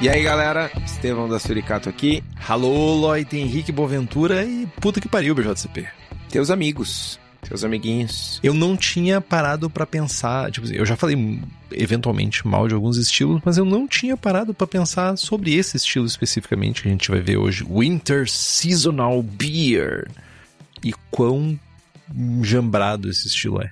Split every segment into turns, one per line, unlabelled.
E aí, galera, Estevão da Suricato aqui.
Alô, Lloyd Henrique Boaventura e puta que pariu, BJCP.
Teus amigos, teus amiguinhos.
Eu não tinha parado pra pensar, tipo, eu já falei eventualmente mal de alguns estilos, mas eu não tinha parado pra pensar sobre esse estilo especificamente que a gente vai ver hoje, Winter Seasonal Beer. E quão jambrado esse estilo é.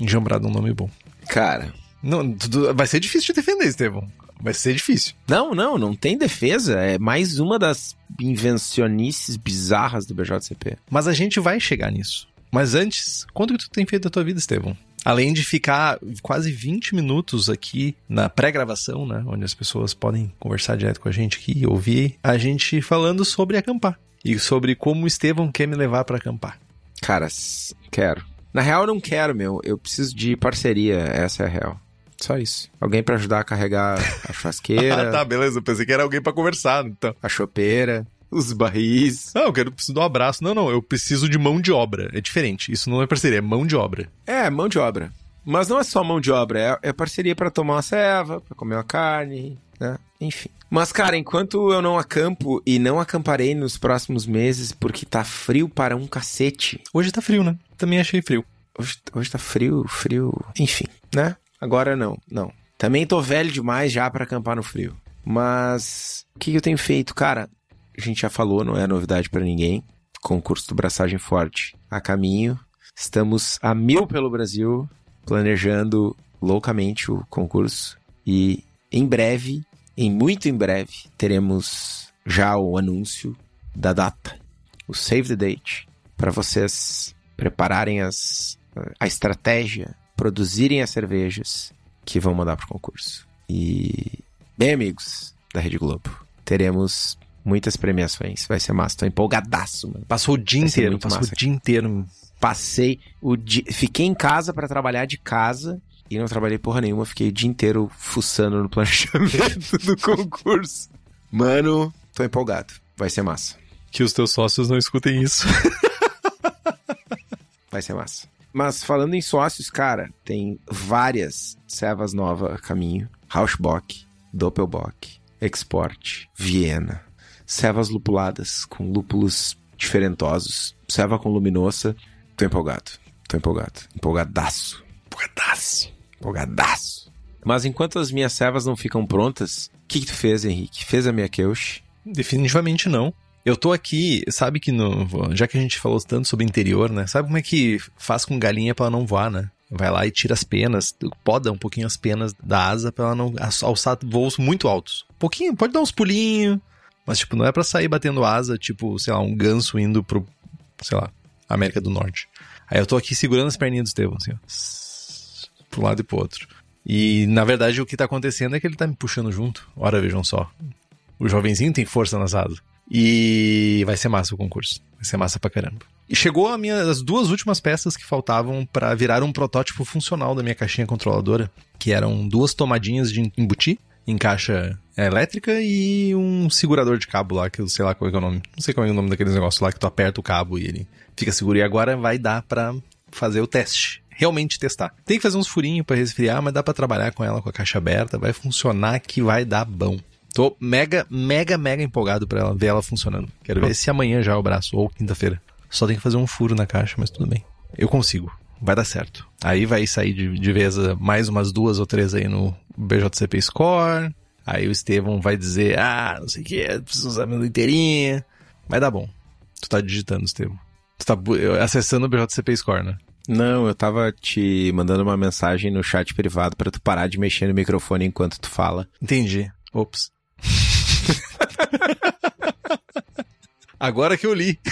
Jambrado é um nome bom.
Cara,
Não, vai ser difícil de defender, Estevão. Vai ser difícil.
não, não, não tem defesa. É mais uma das invencionices bizarras do BJCP.
Mas a gente vai chegar nisso. Mas antes, quanto que tu tem feito da tua vida, Estevão? Além de ficar quase 20 minutos aqui na pré-gravação, né? Onde as pessoas podem conversar direto com a gente aqui e ouvir a gente falando sobre acampar. E sobre como o Estevão quer me levar pra acampar.
Cara, quero. Na real, eu não quero, meu. Eu preciso de parceria, essa é a real. Só isso. Alguém pra ajudar a carregar a churrasqueira,
Ah, tá, beleza. Eu pensei que era alguém pra conversar, então.
a chopeira, os barris.
Não, eu quero preciso de um abraço. Não, não, eu preciso de mão de obra. É diferente. Isso não é parceria, é mão de obra.
É, mão de obra. Mas não é só mão de obra, é, é parceria pra tomar uma ceva, pra comer uma carne, né? Enfim. Mas, cara, enquanto eu não acampo e não acamparei nos próximos meses porque tá frio para um cacete.
Hoje tá frio, né? Também achei frio.
Hoje, hoje tá frio, frio. Enfim, né? Agora não, não. Também tô velho demais já pra acampar no frio. Mas o que eu tenho feito, cara? A gente já falou, não é novidade pra ninguém. Concurso do Braçagem Forte a caminho. Estamos a mil pelo Brasil, planejando loucamente o concurso. E em breve, em muito em breve, teremos já o anúncio da data, o save the date, para vocês prepararem as, a estratégia, produzirem as cervejas que vão mandar pro concurso. E, bem, amigos da Rede Globo, teremos muitas premiações. Vai ser massa. Tô empolgadaço, mano.
Passou o dia inteiro,
muito
passou
massa.
o dia inteiro.
Passei o dia. Fiquei em casa pra trabalhar de casa e não trabalhei porra nenhuma. Fiquei o dia inteiro fuçando no planejamento do concurso. Mano, tô empolgado. Vai ser massa.
Que os teus sócios não escutem isso.
Vai ser massa. Mas falando em sócios, cara, tem várias cevas novas a caminho. Rauschbock, Doppelbock, Export, Viena. Cevas lupuladas com lúpulos diferentosos. Ceva com luminosa. Tô empolgado. Tô empolgado. Empolgadaço. Empolgadaço. Empolgadaço. Mas enquanto as minhas cevas não ficam prontas, o que, que tu fez, Henrique? Fez a minha Keush?
Definitivamente não. Eu tô aqui, sabe que no. Já que a gente falou tanto sobre interior, né? Sabe como é que faz com galinha pra ela não voar, né? Vai lá e tira as penas, poda um pouquinho as penas da asa pra ela não alçar voos muito altos. Um pouquinho, pode dar uns pulinhos, mas tipo, não é pra sair batendo asa, tipo, sei lá, um ganso indo pro, sei lá, América do Norte. Aí eu tô aqui segurando as perninhas do Estevão, assim, ó. Pro lado e pro outro. E na verdade o que tá acontecendo é que ele tá me puxando junto. Ora, vejam só. O jovenzinho tem força nas asas. E vai ser massa o concurso. Vai ser massa pra caramba. E chegou a minha, as duas últimas peças que faltavam pra virar um protótipo funcional da minha caixinha controladora, que eram duas tomadinhas de embutir em caixa elétrica e um segurador de cabo lá, que eu sei lá qual é, é o nome. Não sei qual é o nome daqueles negócios lá que tu aperta o cabo e ele fica seguro. E agora vai dar pra fazer o teste. Realmente testar. Tem que fazer uns furinhos pra resfriar, mas dá pra trabalhar com ela com a caixa aberta. Vai funcionar que vai dar bom. Tô mega, mega, mega empolgado pra ela ver ela funcionando. Quero ver se amanhã já é o braço ou quinta-feira. Só tem que fazer um furo na caixa, mas tudo bem. Eu consigo. Vai dar certo. Aí vai sair de, de vez uh, mais umas duas ou três aí no BJCP Score. Aí o Estevão vai dizer, ah, não sei o que, preciso usar meu inteirinha. Vai dar bom. Tu tá digitando, Estevam. Tu tá acessando o BJCP Score, né?
Não, eu tava te mandando uma mensagem no chat privado para tu parar de mexer no microfone enquanto tu fala.
Entendi. Ops. Agora que eu li.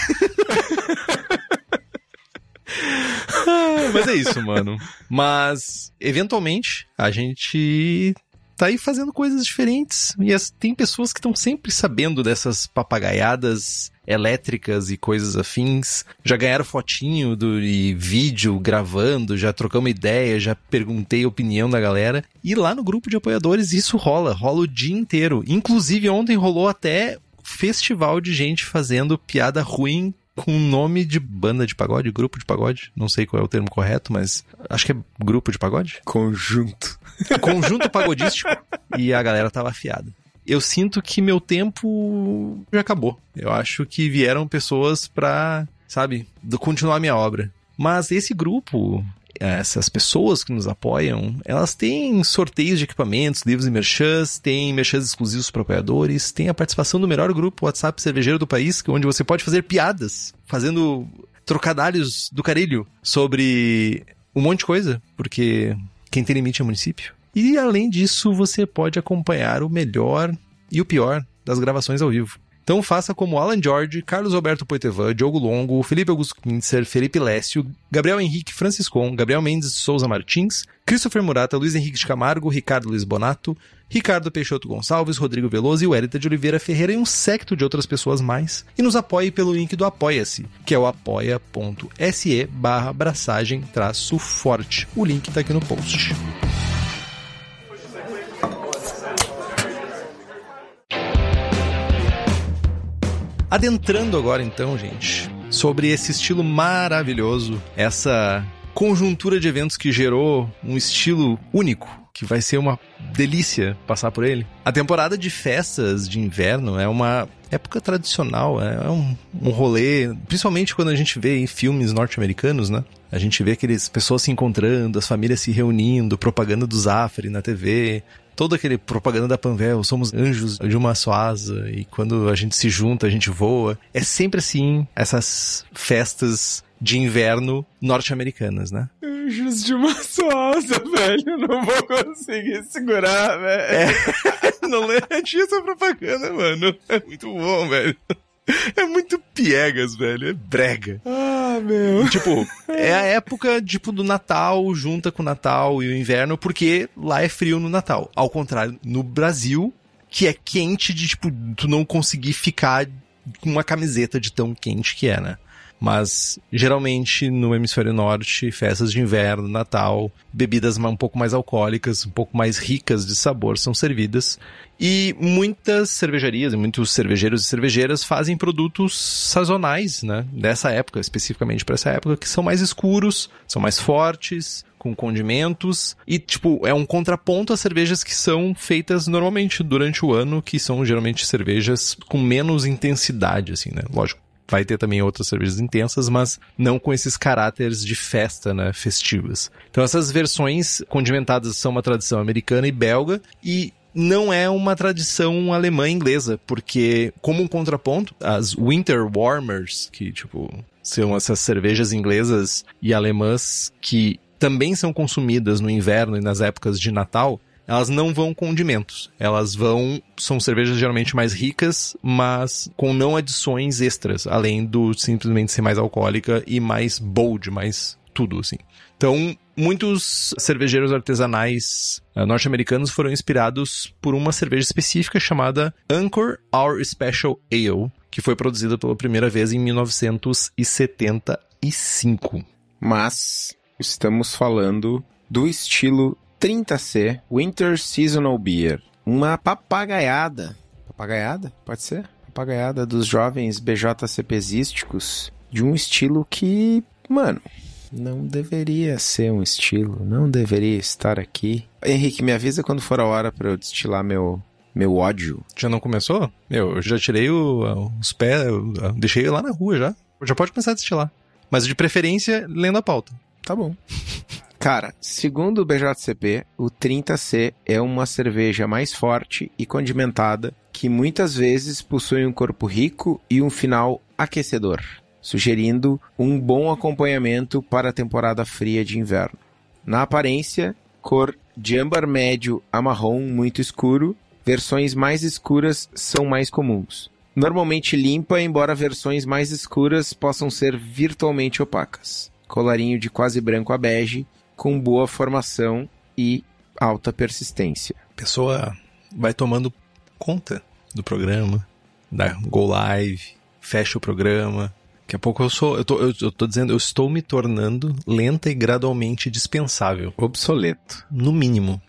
Mas é isso, mano. Mas, eventualmente, a gente tá aí fazendo coisas diferentes. E as, tem pessoas que estão sempre sabendo dessas papagaiadas elétricas e coisas afins. Já ganharam fotinho do, e vídeo gravando, já trocamos ideia, já perguntei a opinião da galera. E lá no grupo de apoiadores isso rola, rola o dia inteiro. Inclusive ontem rolou até festival de gente fazendo piada ruim com nome de banda de pagode, grupo de pagode. Não sei qual é o termo correto, mas acho que é grupo de pagode.
Conjunto.
Conjunto pagodístico. e a galera tava afiada. Eu sinto que meu tempo já acabou. Eu acho que vieram pessoas pra, sabe, continuar minha obra. Mas esse grupo, essas pessoas que nos apoiam, elas têm sorteios de equipamentos, livros e merchans, tem merchans exclusivos para apoiadores, tem a participação do melhor grupo WhatsApp cervejeiro do país, onde você pode fazer piadas, fazendo trocadalhos do carilho sobre um monte de coisa, porque quem tem limite é o município. E além disso, você pode acompanhar o melhor e o pior das gravações ao vivo. Então faça como Alan George, Carlos Roberto Poitevin, Diogo Longo, Felipe Augusto Kintzer, Felipe Lécio, Gabriel Henrique Franciscon, Gabriel Mendes Souza Martins, Christopher Murata, Luiz Henrique de Camargo, Ricardo Luiz Bonato, Ricardo Peixoto Gonçalves, Rodrigo Veloso e o Érita de Oliveira Ferreira e um secto de outras pessoas mais. E nos apoie pelo link do Apoia-se, que é o apoia.se barra forte. O link está aqui no post. Adentrando agora então, gente, sobre esse estilo maravilhoso, essa conjuntura de eventos que gerou um estilo único, que vai ser uma delícia passar por ele. A temporada de festas de inverno é uma época tradicional, é um, um rolê, principalmente quando a gente vê em filmes norte-americanos, né? A gente vê aqueles pessoas se encontrando, as famílias se reunindo, propaganda do Zafari na TV, toda aquele propaganda da Panvel, somos anjos de uma só asa e quando a gente se junta, a gente voa. É sempre assim, essas festas de inverno norte-americanas, né?
Anjos de uma só asa, velho. Não vou conseguir segurar, velho.
É, não tinha essa propaganda, mano. É muito bom, velho. É muito piegas, velho. É brega.
Ah, meu.
Tipo, é a época, tipo, do Natal, junta com o Natal e o inverno, porque lá é frio no Natal. Ao contrário, no Brasil, que é quente de, tipo, tu não conseguir ficar com uma camiseta de tão quente que é, né? Mas geralmente no hemisfério norte, festas de inverno, Natal, bebidas um pouco mais alcoólicas, um pouco mais ricas de sabor são servidas. E muitas cervejarias muitos cervejeiros e cervejeiras fazem produtos sazonais, né? Dessa época, especificamente para essa época, que são mais escuros, são mais fortes, com condimentos e tipo é um contraponto às cervejas que são feitas normalmente durante o ano, que são geralmente cervejas com menos intensidade assim, né? Lógico, vai ter também outras cervejas intensas, mas não com esses caráteres de festa, né, festivas. Então essas versões condimentadas são uma tradição americana e belga e não é uma tradição alemã e inglesa, porque como um contraponto, as Winter Warmers, que tipo são essas cervejas inglesas e alemãs que também são consumidas no inverno e nas épocas de Natal, elas não vão condimentos. Elas vão. São cervejas geralmente mais ricas, mas com não adições extras, além do simplesmente ser mais alcoólica e mais bold, mais tudo, assim. Então, muitos cervejeiros artesanais uh, norte-americanos foram inspirados por uma cerveja específica chamada Anchor Our Special Ale, que foi produzida pela primeira vez em 1975.
Mas estamos falando do estilo 30C Winter Seasonal Beer. Uma papagaiada. Papagaiada? Pode ser? Papagaiada dos jovens BJCPzísticos de um estilo que, mano, não deveria ser um estilo, não deveria estar aqui. Henrique, me avisa quando for a hora para eu destilar meu meu ódio.
Já não começou? Eu, eu já tirei o, os pés, deixei lá na rua já. Já pode começar a destilar. Mas de preferência, lendo a pauta.
Tá bom. Cara, segundo o BJCP, o 30C é uma cerveja mais forte e condimentada que muitas vezes possui um corpo rico e um final aquecedor, sugerindo um bom acompanhamento para a temporada fria de inverno. Na aparência, cor de âmbar médio a marrom muito escuro, versões mais escuras são mais comuns. Normalmente limpa, embora versões mais escuras possam ser virtualmente opacas. Colarinho de quase branco a bege, com boa formação e alta persistência.
A pessoa vai tomando conta do programa, da Go Live, fecha o programa. Daqui a pouco eu sou. Eu tô, eu, eu tô dizendo, eu estou me tornando lenta e gradualmente dispensável.
Obsoleto.
No mínimo.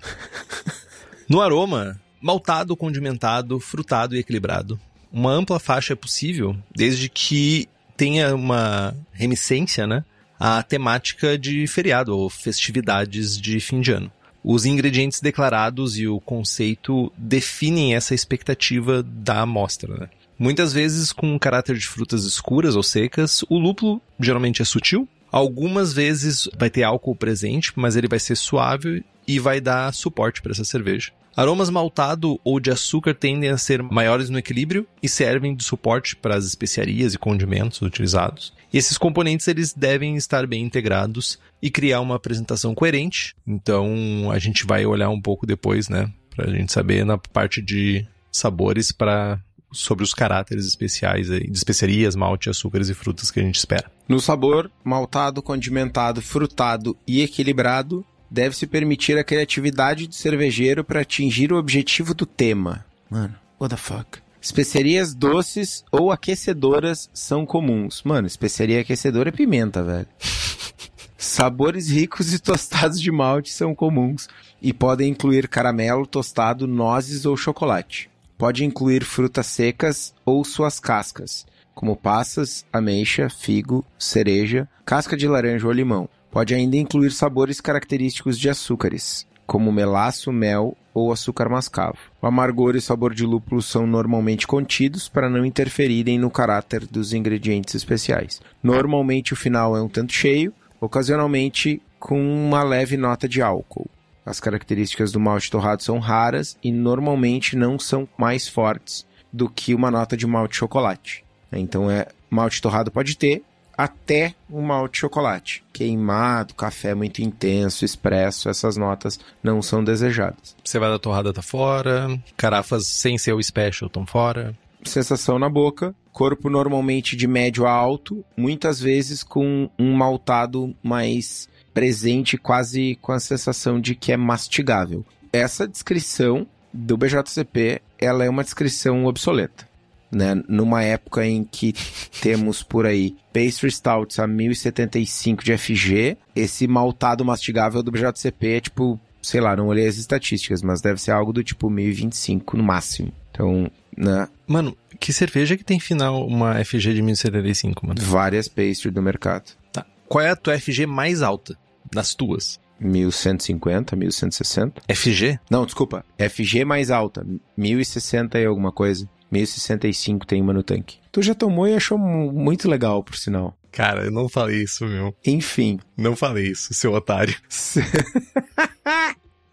no aroma, maltado, condimentado, frutado e equilibrado. Uma ampla faixa é possível, desde que tenha uma remissência, né? À temática de feriado ou festividades de fim de ano. Os ingredientes declarados e o conceito definem essa expectativa da amostra. Né? Muitas vezes com caráter de frutas escuras ou secas, o lúpulo geralmente é sutil. Algumas vezes vai ter álcool presente, mas ele vai ser suave e vai dar suporte para essa cerveja. Aromas maltado ou de açúcar tendem a ser maiores no equilíbrio e servem de suporte para as especiarias e condimentos utilizados. E esses componentes eles devem estar bem integrados e criar uma apresentação coerente. Então a gente vai olhar um pouco depois, né, para a gente saber na parte de sabores para sobre os caráteres especiais de especiarias, malte, açúcares e frutas que a gente espera.
No sabor, maltado, condimentado, frutado e equilibrado, deve-se permitir a criatividade do cervejeiro para atingir o objetivo do tema. Mano, what the fuck? Especiarias doces ou aquecedoras são comuns. Mano, especiaria aquecedora é pimenta, velho. Sabores ricos e tostados de malte são comuns e podem incluir caramelo, tostado, nozes ou chocolate. Pode incluir frutas secas ou suas cascas, como passas, ameixa, figo, cereja, casca de laranja ou limão. Pode ainda incluir sabores característicos de açúcares, como melaço, mel ou açúcar mascavo. O amargor e sabor de lúpulo são normalmente contidos para não interferirem no caráter dos ingredientes especiais. Normalmente o final é um tanto cheio, ocasionalmente com uma leve nota de álcool. As características do malte torrado são raras e normalmente não são mais fortes do que uma nota de malte chocolate. Então é malte torrado pode ter, até o malte chocolate. Queimado, café muito intenso, expresso, essas notas não são desejadas.
Você vai da torrada tá fora, carafas sem ser o special estão fora.
Sensação na boca, corpo normalmente de médio a alto, muitas vezes com um maltado mais presente, quase com a sensação de que é mastigável. Essa descrição do BJCP, ela é uma descrição obsoleta né? Numa época em que temos por aí Pastry Stouts a 1075 de FG, esse maltado mastigável do BJCP é tipo, sei lá, não olhei as estatísticas, mas deve ser algo do tipo 1025 no máximo. Então, né?
Mano, que cerveja que tem final uma FG de 1075, mano?
Várias pastry do mercado.
Tá. Qual é a tua FG mais alta das tuas?
1150, 1160.
FG?
Não, desculpa. FG mais alta, 1060 e alguma coisa. 1065 tem uma no tanque. Tu já tomou e achou muito legal, por sinal.
Cara, eu não falei isso, meu.
Enfim.
Não falei isso, seu otário.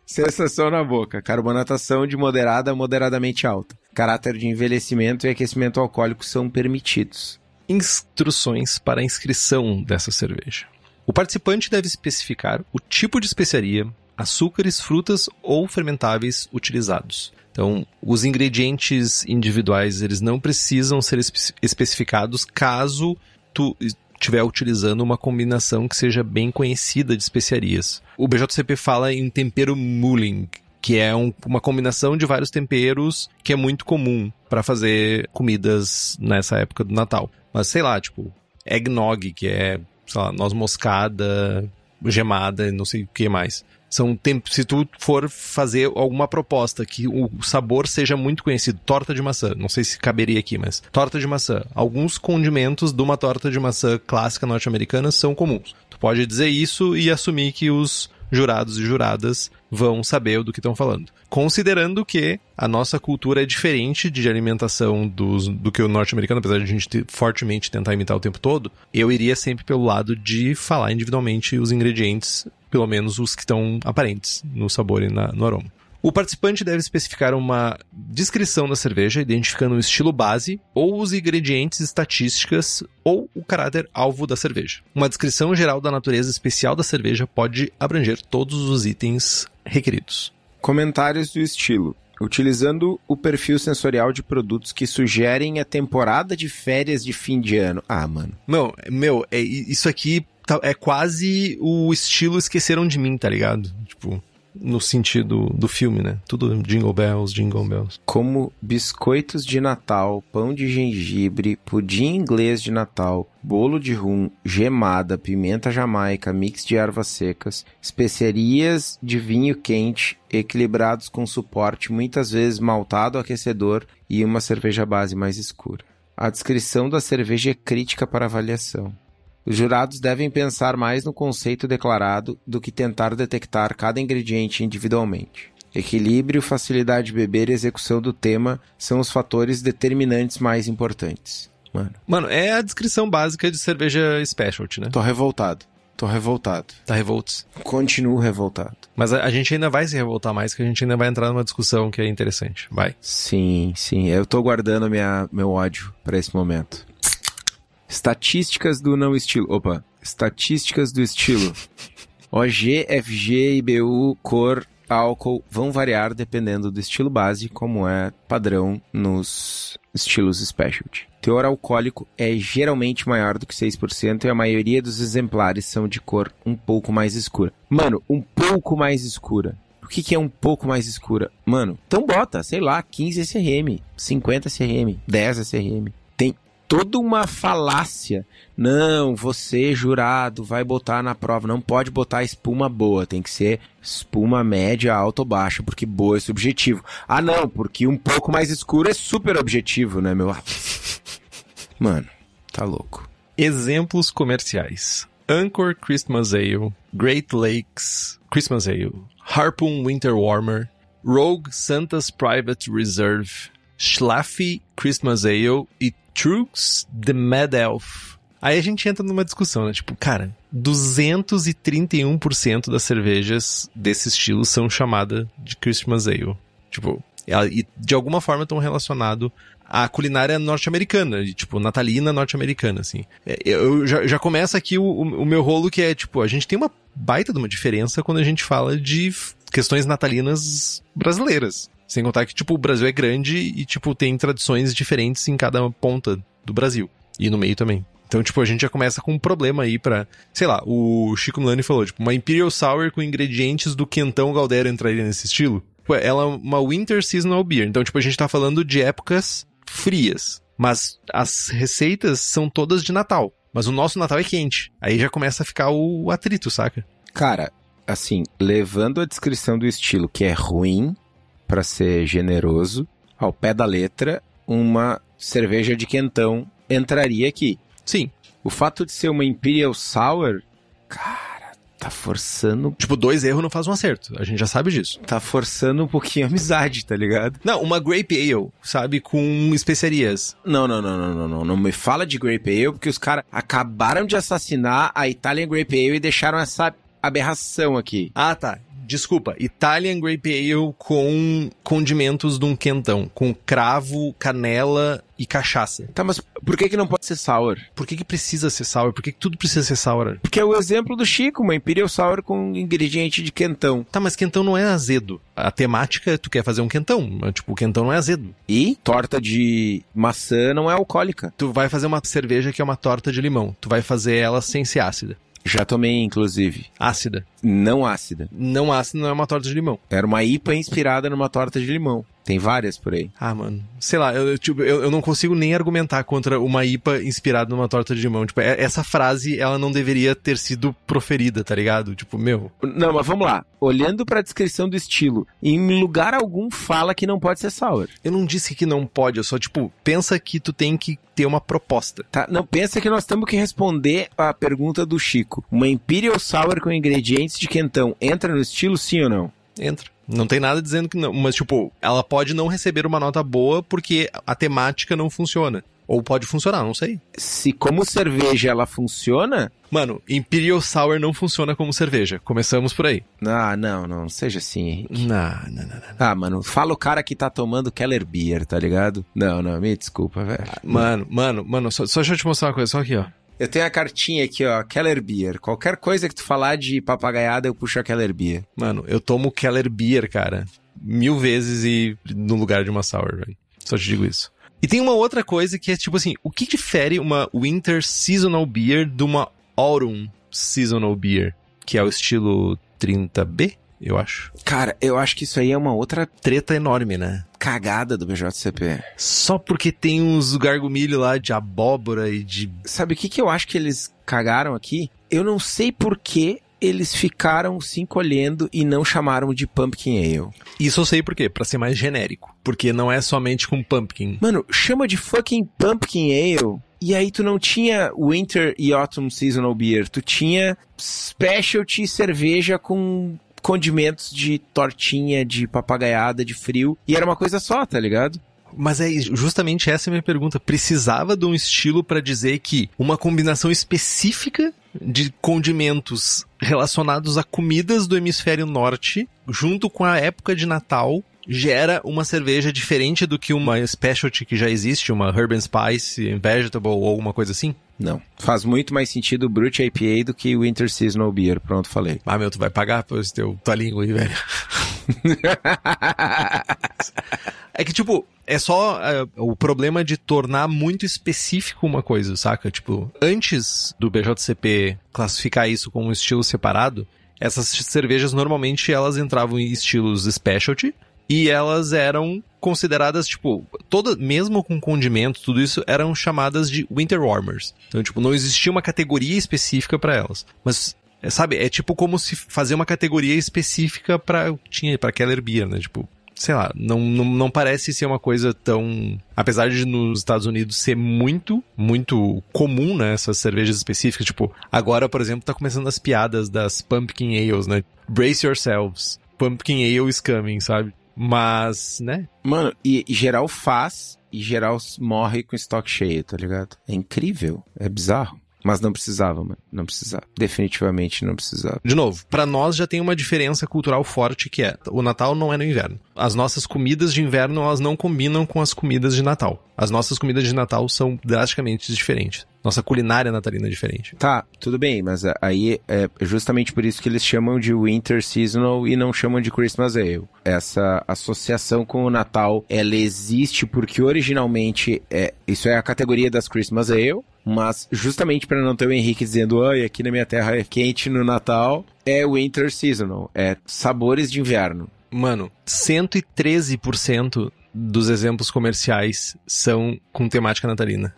Sensação na boca. Carbonatação de moderada a moderadamente alta. Caráter de envelhecimento e aquecimento alcoólico são permitidos.
Instruções para a inscrição dessa cerveja. O participante deve especificar o tipo de especiaria, açúcares, frutas ou fermentáveis utilizados. Então, os ingredientes individuais, eles não precisam ser espe especificados caso tu estiver utilizando uma combinação que seja bem conhecida de especiarias. O BJCP fala em tempero mulling, que é um, uma combinação de vários temperos que é muito comum para fazer comidas nessa época do Natal. Mas sei lá, tipo, eggnog, que é, sei lá, noz moscada, gemada, não sei o que mais. São tempos. Se tu for fazer alguma proposta que o sabor seja muito conhecido, torta de maçã, não sei se caberia aqui, mas torta de maçã. Alguns condimentos de uma torta de maçã clássica norte-americana são comuns. Tu pode dizer isso e assumir que os jurados e juradas vão saber do que estão falando. Considerando que a nossa cultura é diferente de alimentação dos, do que o norte-americano, apesar de a gente te, fortemente tentar imitar o tempo todo, eu iria sempre pelo lado de falar individualmente os ingredientes, pelo menos os que estão aparentes no sabor e na, no aroma. O participante deve especificar uma descrição da cerveja, identificando o estilo base, ou os ingredientes, estatísticas ou o caráter alvo da cerveja. Uma descrição geral da natureza especial da cerveja pode abranger todos os itens requeridos.
Comentários do estilo. Utilizando o perfil sensorial de produtos que sugerem a temporada de férias de fim de ano. Ah, mano.
Não, meu, é, isso aqui tá, é quase o estilo esqueceram de mim, tá ligado? Tipo, no sentido do filme, né? Tudo jingle bells, jingle bells.
Como biscoitos de Natal, pão de gengibre, pudim inglês de Natal, bolo de rum, gemada, pimenta jamaica, mix de ervas secas, especiarias de vinho quente, equilibrados com suporte, muitas vezes maltado aquecedor e uma cerveja base mais escura. A descrição da cerveja é crítica para avaliação. Os jurados devem pensar mais no conceito declarado do que tentar detectar cada ingrediente individualmente. Equilíbrio, facilidade de beber e execução do tema são os fatores determinantes mais importantes. Mano.
Mano, é a descrição básica de cerveja specialty, né?
Tô revoltado. Tô revoltado.
Tá revoltos.
Continuo revoltado.
Mas a, a, gente ainda vai se revoltar mais, que a gente ainda vai entrar numa discussão que é interessante. Vai.
Sim, sim. Eu tô guardando minha, meu ódio para esse momento. Estatísticas do não estilo. Opa. Estatísticas do estilo. OG, FG, IBU, cor, álcool vão variar dependendo do estilo base, como é padrão nos estilos specialty. Teor alcoólico é geralmente maior do que 6% e a maioria dos exemplares são de cor um pouco mais escura. Mano, um pouco mais escura. O que, que é um pouco mais escura? Mano, então bota, sei lá, 15 SRM, 50 SRM, 10 SRM. Toda uma falácia. Não, você, jurado, vai botar na prova. Não pode botar espuma boa, tem que ser espuma média, alta ou baixa, porque boa é subjetivo. Ah, não, porque um pouco mais escuro é super objetivo, né, meu? Mano, tá louco.
Exemplos comerciais. Anchor Christmas Ale, Great Lakes Christmas Ale, Harpoon Winter Warmer, Rogue Santa's Private Reserve, Schlafly Christmas Ale e Trux the Mad Elf. Aí a gente entra numa discussão, né? Tipo, cara, 231% das cervejas desse estilo são chamadas de Christmas Ale. Tipo, e de alguma forma estão relacionados à culinária norte-americana, tipo, natalina norte-americana, assim. É, eu já, já começa aqui o, o meu rolo que é, tipo, a gente tem uma baita de uma diferença quando a gente fala de questões natalinas brasileiras. Sem contar que, tipo, o Brasil é grande e, tipo, tem tradições diferentes em cada ponta do Brasil. E no meio também. Então, tipo, a gente já começa com um problema aí pra... Sei lá, o Chico Milani falou, tipo, uma Imperial Sour com ingredientes do Quentão Galdero entraria nesse estilo? Ela é uma Winter Seasonal Beer. Então, tipo, a gente tá falando de épocas frias. Mas as receitas são todas de Natal. Mas o nosso Natal é quente. Aí já começa a ficar o atrito, saca?
Cara, assim, levando a descrição do estilo que é ruim, para ser generoso, ao pé da letra, uma cerveja de quentão entraria aqui.
Sim.
O fato de ser uma Imperial Sour, cara, tá forçando.
Tipo, dois erros não faz um acerto. A gente já sabe disso.
Tá forçando um pouquinho a amizade, tá ligado?
Não, uma Grape Ale, sabe? Com especiarias.
Não, não, não, não, não, não. Não me fala de Grape Ale, porque os caras acabaram de assassinar a Italian Grape Ale e deixaram essa aberração aqui.
Ah, tá. Desculpa, Italian Grape Ale com condimentos de um quentão, com cravo, canela e cachaça.
Tá, mas por que que não pode ser sour?
Por que que precisa ser sour? Por que que tudo precisa ser sour?
Porque é o exemplo do Chico, uma Imperial Sour com ingrediente de quentão.
Tá, mas quentão não é azedo. A temática, tu quer fazer um quentão, mas, tipo, o quentão não é azedo.
E torta de maçã não é alcoólica.
Tu vai fazer uma cerveja que é uma torta de limão. Tu vai fazer ela sem ser ácida.
Já tomei, inclusive.
Ácida.
Não ácida.
Não ácida não é uma torta de limão.
Era uma IPA inspirada numa torta de limão. Tem várias por aí.
Ah, mano. Sei lá, eu, tipo, eu, eu não consigo nem argumentar contra uma IPA inspirada numa torta de limão. Tipo, é, essa frase, ela não deveria ter sido proferida, tá ligado? Tipo, meu.
Não, mas vamos lá. Olhando pra descrição do estilo, em lugar algum fala que não pode ser sour.
Eu não disse que não pode, eu só, tipo, pensa que tu tem que ter uma proposta.
Tá, não, pensa que nós temos que responder a pergunta do Chico. Uma Imperial Sour com ingredientes de quentão entra no estilo, sim ou não?
Entra. Não tem nada dizendo que não, mas tipo, ela pode não receber uma nota boa porque a temática não funciona. Ou pode funcionar, não sei.
Se como cerveja ela funciona.
Mano, Imperial Sour não funciona como cerveja. Começamos por aí.
Ah, não, não, seja assim, Henrique.
Não, não, não, não.
Ah, mano, fala o cara que tá tomando Keller Beer, tá ligado? Não, não, me desculpa, velho.
Mano, mano, mano, só, só deixa eu te mostrar uma coisa, só aqui, ó.
Eu tenho a cartinha aqui, ó, Keller Beer. Qualquer coisa que tu falar de papagaiada, eu puxo a Keller Beer.
Mano, eu tomo Keller Beer, cara, mil vezes e no lugar de uma sour, velho. Só te digo isso. E tem uma outra coisa que é tipo assim, o que difere uma Winter Seasonal Beer de uma Autumn Seasonal Beer, que é o estilo 30B, eu acho.
Cara, eu acho que isso aí é uma outra
Treta enorme, né?
Cagada do BJCP.
Só porque tem uns gargumilho lá de abóbora e de.
Sabe o que, que eu acho que eles cagaram aqui? Eu não sei por que eles ficaram se encolhendo e não chamaram de Pumpkin Ale.
Isso eu sei por quê, pra ser mais genérico. Porque não é somente com pumpkin.
Mano, chama de fucking Pumpkin Ale. E aí tu não tinha Winter e Autumn Seasonal Beer, tu tinha specialty cerveja com condimentos de tortinha, de papagaiada, de frio. E era uma coisa só, tá ligado?
Mas é justamente essa é a minha pergunta. Precisava de um estilo para dizer que uma combinação específica de condimentos relacionados a comidas do hemisfério norte, junto com a época de Natal, gera uma cerveja diferente do que uma specialty que já existe, uma Herb and Spice, Vegetable ou alguma coisa assim?
Não. Faz muito mais sentido o Brute IPA do que o Winter Seasonal Beer. Pronto, falei.
Ah, meu, tu vai pagar por esse teu tua língua aí, velho. é que, tipo, é só uh, o problema de tornar muito específico uma coisa, saca? Tipo, antes do BJCP classificar isso como um estilo separado, essas cervejas normalmente elas entravam em estilos specialty e elas eram consideradas, tipo, toda, mesmo com condimentos, tudo isso, eram chamadas de winter warmers. Então, tipo, não existia uma categoria específica para elas. Mas, é, sabe, é tipo como se fazer uma categoria específica para tinha para Keller Beer, né? Tipo, sei lá, não, não, não parece ser uma coisa tão. Apesar de nos Estados Unidos ser muito, muito comum, né? Essas cervejas específicas. Tipo, agora, por exemplo, tá começando as piadas das Pumpkin Ales, né? Brace yourselves. Pumpkin Ale is coming, sabe? Mas, né?
Mano, e, e geral faz e geral morre com estoque cheio, tá ligado? É incrível, é bizarro. Mas não precisava, mano. Não precisava. Definitivamente não precisava.
De novo, para nós já tem uma diferença cultural forte que é: o Natal não é no inverno. As nossas comidas de inverno elas não combinam com as comidas de Natal. As nossas comidas de Natal são drasticamente diferentes. Nossa culinária natalina é diferente.
Tá, tudo bem, mas aí é justamente por isso que eles chamam de Winter Seasonal e não chamam de Christmas Ale. Essa associação com o Natal, ela existe porque originalmente é, isso é a categoria das Christmas Ale, mas justamente para não ter o Henrique dizendo, ai, aqui na minha terra é quente no Natal, é Winter Seasonal, é sabores de inverno.
Mano, 113% dos exemplos comerciais são com temática natalina.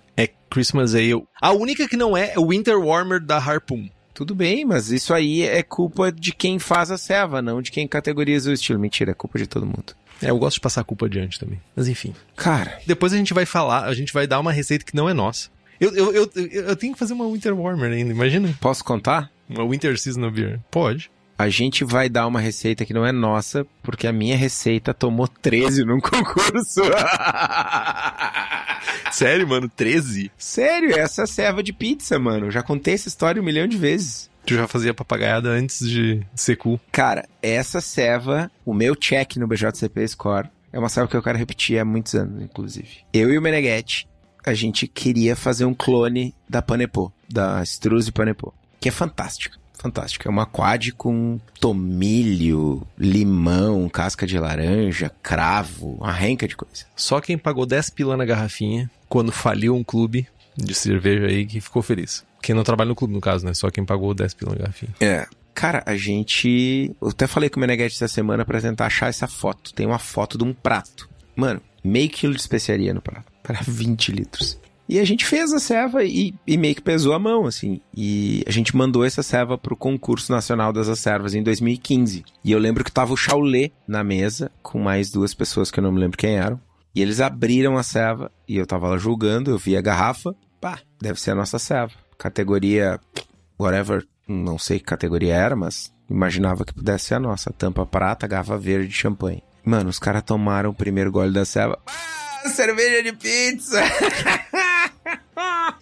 É Christmas Ale. A única que não é é o Winter Warmer da Harpoon.
Tudo bem, mas isso aí é culpa de quem faz a ceva, não de quem categoriza o estilo. Mentira, é culpa de todo mundo.
É, eu gosto de passar a culpa adiante também. Mas enfim.
Cara.
Depois a gente vai falar, a gente vai dar uma receita que não é nossa. Eu, eu, eu, eu tenho que fazer uma Winter Warmer ainda, imagina?
Posso contar?
Uma Winter Seasonal Beer. Pode.
A gente vai dar uma receita que não é nossa, porque a minha receita tomou 13 num concurso.
Sério, mano? 13?
Sério, essa é a serva de pizza, mano. Eu já contei essa história um milhão de vezes.
Tu já fazia papagaiada antes de ser cool.
Cara, essa serva, o meu check no BJCP Score, é uma serva que eu quero repetir há muitos anos, inclusive. Eu e o Meneghetti, a gente queria fazer um clone da Panepô, da Struze Panepô, que é fantástica fantástico. É uma quad com tomilho, limão, casca de laranja, cravo, uma renca de coisa.
Só quem pagou 10 pila na garrafinha quando faliu um clube de cerveja aí que ficou feliz. Quem não trabalha no clube, no caso, né? Só quem pagou 10 pila na garrafinha.
É. Cara, a gente. Eu até falei com o Meneghete essa semana pra tentar achar essa foto. Tem uma foto de um prato. Mano, meio quilo de especiaria no prato. Para 20 litros. E a gente fez a serva e, e, meio que pesou a mão, assim. E a gente mandou essa serva pro concurso nacional das servas em 2015. E eu lembro que tava o Chaulé na mesa, com mais duas pessoas que eu não me lembro quem eram. E eles abriram a serva e eu tava lá julgando, eu vi a garrafa. Pá, deve ser a nossa serva. Categoria whatever não sei que categoria era, mas imaginava que pudesse ser a nossa. Tampa prata, garrafa verde de champanhe. Mano, os caras tomaram o primeiro gole da ceva. Ah, cerveja de pizza!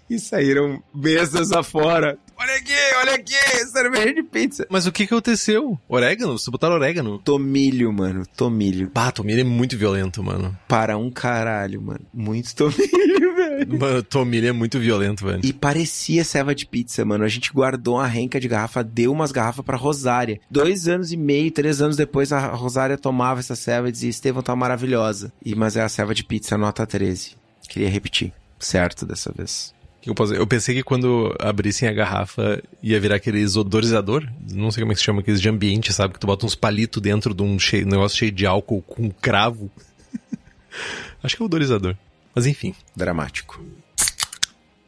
e saíram mesas afora. Olha aqui, olha aqui, cerveja de pizza.
Mas o que que aconteceu? Orégano? Você botaram orégano?
Tomilho, mano, tomilho.
Bah, tomilho é muito violento, mano.
Para um caralho, mano. Muito tomilho, velho.
Mano, tomilho é muito violento, velho.
E parecia ceva de pizza, mano. A gente guardou uma renca de garrafa, deu umas garrafas pra Rosária. Dois anos e meio, três anos depois, a Rosária tomava essa ceva e dizia, Estevão tá maravilhosa. E, mas é a ceva de pizza, nota 13. Queria repetir. Certo dessa vez.
Eu, posso- eu pensei que quando abrissem a garrafa ia virar aqueles odorizador. Não sei como é que se chama, aqueles de ambiente, sabe? Que tu bota uns palitos dentro de um cheio- negócio cheio de álcool com cravo. Acho que é odorizador. Mas enfim.
Dramático.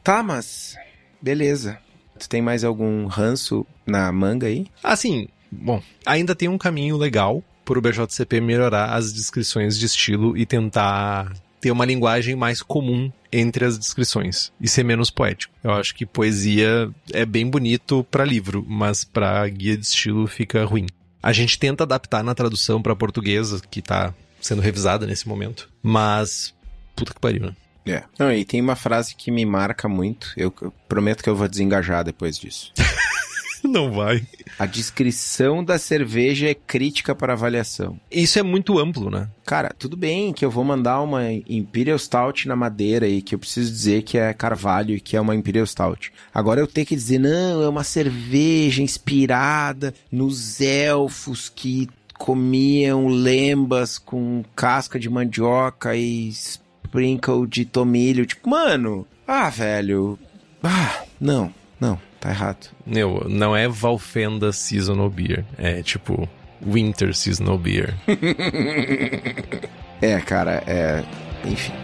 Tá, mas. Beleza. Tu tem mais algum ranço na manga aí?
Assim, bom, ainda tem um caminho legal pro BJCP melhorar as descrições de estilo e tentar ter uma linguagem mais comum entre as descrições e ser menos poético. Eu acho que poesia é bem bonito pra livro, mas pra guia de estilo fica ruim. A gente tenta adaptar na tradução pra portuguesa, que tá sendo revisada nesse momento, mas puta que pariu, né?
É. Não, e tem uma frase que me marca muito. Eu, eu prometo que eu vou desengajar depois disso.
Não vai.
A descrição da cerveja é crítica para avaliação.
Isso é muito amplo, né?
Cara, tudo bem que eu vou mandar uma Imperial Stout na madeira e que eu preciso dizer que é carvalho e que é uma Imperial Stout. Agora eu tenho que dizer, não, é uma cerveja inspirada nos elfos que comiam lembas com casca de mandioca e sprinkle de tomilho. Tipo, mano, ah, velho. Ah, não, não, tá errado.
Meu, não é Valfenda Seasonal Beer. É tipo Winter Seasonal Beer.
É, cara, é. Enfim.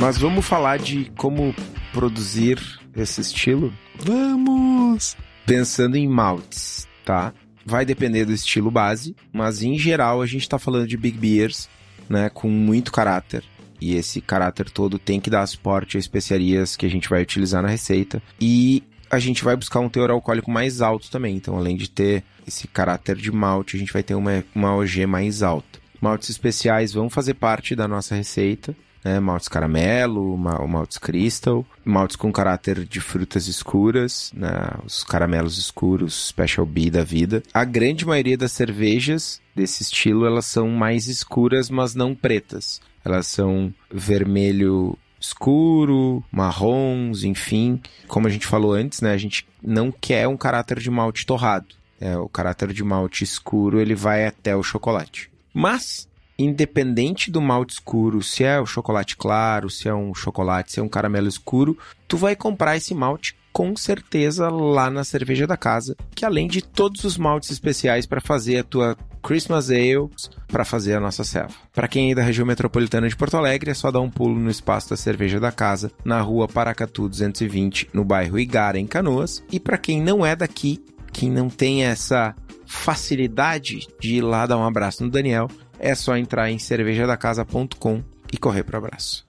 Mas vamos falar de como produzir esse estilo
Vamos!
pensando em maltes, tá? Vai depender do estilo base, mas em geral a gente tá falando de big beers, né, com muito caráter. E esse caráter todo tem que dar suporte a especiarias que a gente vai utilizar na receita. E a gente vai buscar um teor alcoólico mais alto também. Então, além de ter esse caráter de malte, a gente vai ter uma, uma OG mais alta. Maltes especiais vão fazer parte da nossa receita. Né? Maltes caramelo, ma- maltes crystal, maltes com caráter de frutas escuras, né? os caramelos escuros, special B da vida. A grande maioria das cervejas desse estilo, elas são mais escuras, mas não pretas. Elas são vermelho escuro, marrons, enfim. Como a gente falou antes, né? A gente não quer um caráter de malte torrado. É, o caráter de malte escuro, ele vai até o chocolate. Mas, independente do malte escuro, se é o chocolate claro, se é um chocolate, se é um caramelo escuro, tu vai comprar esse malte com certeza lá na cerveja da casa, que além de todos os maltes especiais para fazer a tua Christmas Ale, para fazer a nossa selva. Para quem é da região metropolitana de Porto Alegre, é só dar um pulo no espaço da cerveja da casa, na rua Paracatu 220, no bairro Igara, em Canoas. E para quem não é daqui, quem não tem essa facilidade de ir lá dar um abraço no Daniel, é só entrar em cervejadacasa.com e correr para abraço.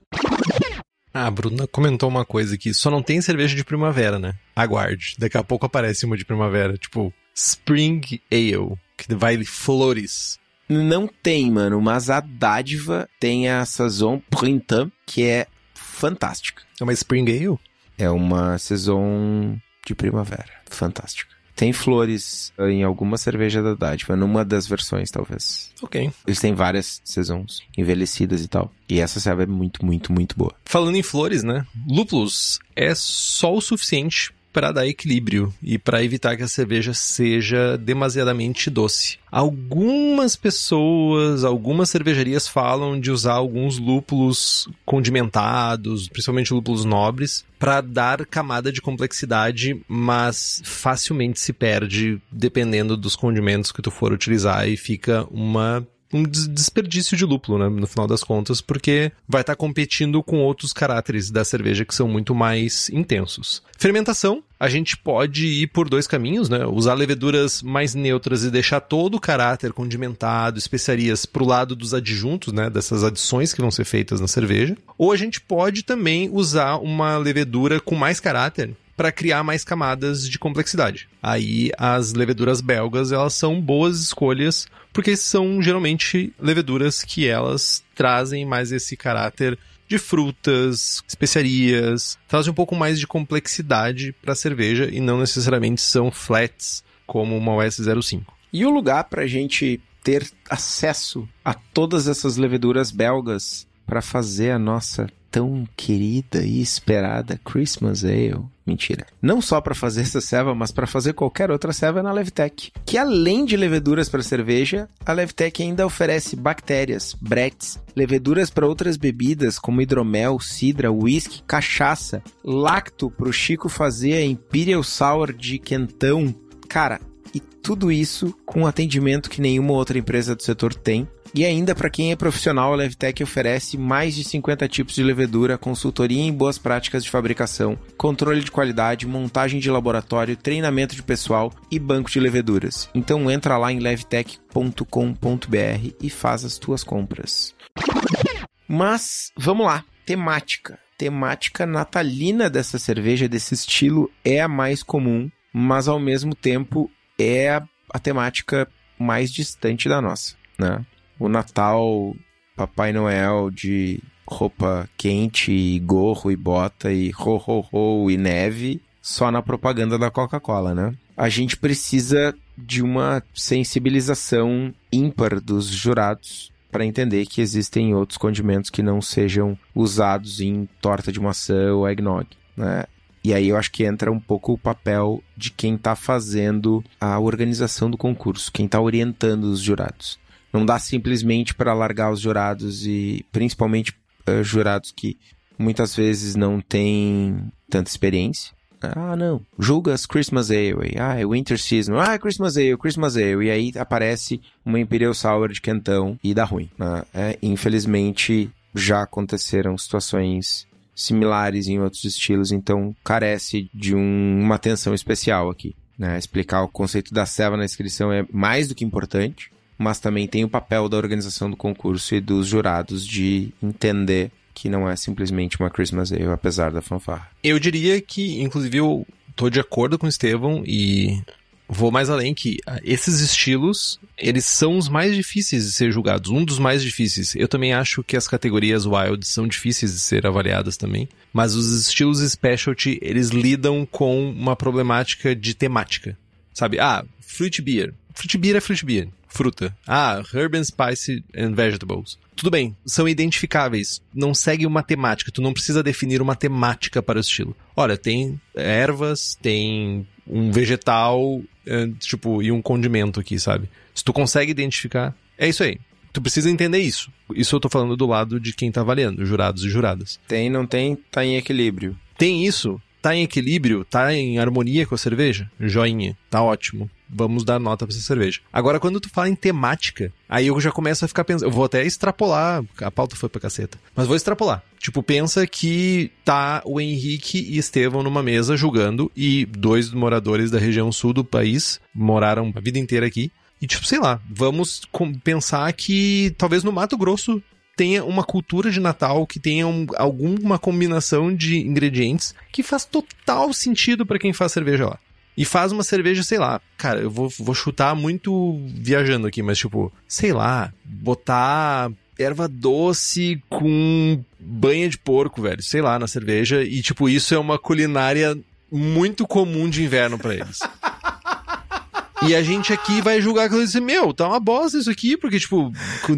Ah, a Bruna comentou uma coisa aqui. Só não tem cerveja de primavera, né? Aguarde. Daqui a pouco aparece uma de primavera. Tipo, Spring Ale. Que vai flores.
Não tem, mano, mas a dádiva tem a Saison Printemps, que é fantástica.
É uma Spring Ale?
É uma Saison de primavera. Fantástica. Tem flores eh, em alguma cerveja da dádiva, numa das versões, talvez.
Ok.
Eles têm várias saisons envelhecidas e tal. E essa serva é muito, muito, muito boa.
Falando em flores, né? Lúpulos é só o suficiente para dar equilíbrio e para evitar que a cerveja seja demasiadamente doce. Algumas pessoas, algumas cervejarias falam de usar alguns lúpulos condimentados, principalmente lúpulos nobres, para dar camada de complexidade, mas facilmente se perde dependendo dos condimentos que tu for utilizar e fica uma um des- desperdício de lúpulo, né, no final das contas, porque vai estar competindo com outros caráteres da cerveja que são muito mais intensos. Fermentação a gente pode ir por dois caminhos, né? Usar leveduras mais neutras e deixar todo o caráter condimentado, especiarias pro lado dos adjuntos, né? Dessas adições que vão ser feitas na cerveja. Ou a gente pode também usar uma levedura com mais caráter para criar mais camadas de complexidade. Aí as leveduras belgas, elas são boas escolhas porque são geralmente leveduras que elas trazem mais esse caráter de frutas, especiarias, trazem um pouco mais de complexidade para a cerveja e não necessariamente são flats como uma OS05.
E o lugar para a gente ter acesso a todas essas leveduras belgas para fazer a nossa tão querida e esperada Christmas Ale. Mentira. Não só para fazer essa ceva, mas para fazer qualquer outra ceva na Levtech. Que além de leveduras para cerveja, a Levtech ainda oferece bactérias, bretes, leveduras para outras bebidas como hidromel, cidra, whisky, cachaça, lacto para o Chico fazer a Imperial Sour de quentão. Cara, e tudo isso com um atendimento que nenhuma outra empresa do setor tem e ainda, para quem é profissional, a Levtech oferece mais de 50 tipos de levedura, consultoria em boas práticas de fabricação, controle de qualidade, montagem de laboratório, treinamento de pessoal e banco de leveduras. Então entra lá em levtech.com.br e faz as tuas compras. Mas vamos lá, temática. Temática natalina dessa cerveja, desse estilo, é a mais comum, mas ao mesmo tempo é a, temática mais distante da nossa, né? O Natal, Papai Noel de roupa quente e gorro e bota e ho ho ho e neve só na propaganda da Coca-Cola, né? A gente precisa de uma sensibilização ímpar dos jurados para entender que existem outros condimentos que não sejam usados em torta de maçã ou eggnog, né? E aí eu acho que entra um pouco o papel de quem está fazendo a organização do concurso, quem está orientando os jurados. Não dá simplesmente para largar os jurados e principalmente uh, jurados que muitas vezes não têm tanta experiência. Ah, não. Julga as Christmas Ale. Ah, é Winter Season. Ah, é Christmas Ale, Christmas Ale. E aí aparece uma Imperial Sour de quentão e dá ruim. Né? É, infelizmente, já aconteceram situações similares em outros estilos, então carece de um, uma atenção especial aqui. Né? Explicar o conceito da ceva na inscrição é mais do que importante mas também tem o papel da organização do concurso e dos jurados de entender que não é simplesmente uma Christmas Ale, apesar da fanfarra.
Eu diria que, inclusive, eu tô de acordo com o Estevão e vou mais além que ah, esses estilos, eles são os mais difíceis de ser julgados, um dos mais difíceis. Eu também acho que as categorias wild são difíceis de ser avaliadas também, mas os estilos specialty, eles lidam com uma problemática de temática. Sabe? Ah, fruit beer. Fruit beer é fruit beer fruta. Ah, herb and spice and vegetables. Tudo bem, são identificáveis. Não segue uma temática. Tu não precisa definir uma temática para o estilo. Olha, tem ervas, tem um vegetal, eh, tipo, e um condimento aqui, sabe? Se tu consegue identificar, é isso aí. Tu precisa entender isso. Isso eu tô falando do lado de quem tá avaliando, jurados e juradas.
Tem, não tem, tá em equilíbrio.
Tem isso, tá em equilíbrio, tá em harmonia com a cerveja? Joinha, tá ótimo vamos dar nota pra essa cerveja. Agora, quando tu fala em temática, aí eu já começo a ficar pensando. Eu vou até extrapolar, a pauta foi pra caceta. Mas vou extrapolar. Tipo, pensa que tá o Henrique e Estevão numa mesa julgando e dois moradores da região sul do país moraram a vida inteira aqui. E, tipo, sei lá, vamos pensar que talvez no Mato Grosso tenha uma cultura de Natal, que tenha um, alguma combinação de ingredientes que faz total sentido para quem faz cerveja lá e faz uma cerveja, sei lá. Cara, eu vou, vou chutar muito viajando aqui, mas tipo, sei lá, botar erva doce com banha de porco, velho, sei lá, na cerveja. E tipo, isso é uma culinária muito comum de inverno para eles. E a gente aqui vai julgar aquilo e dizer, meu, tá uma bosta isso aqui, porque, tipo,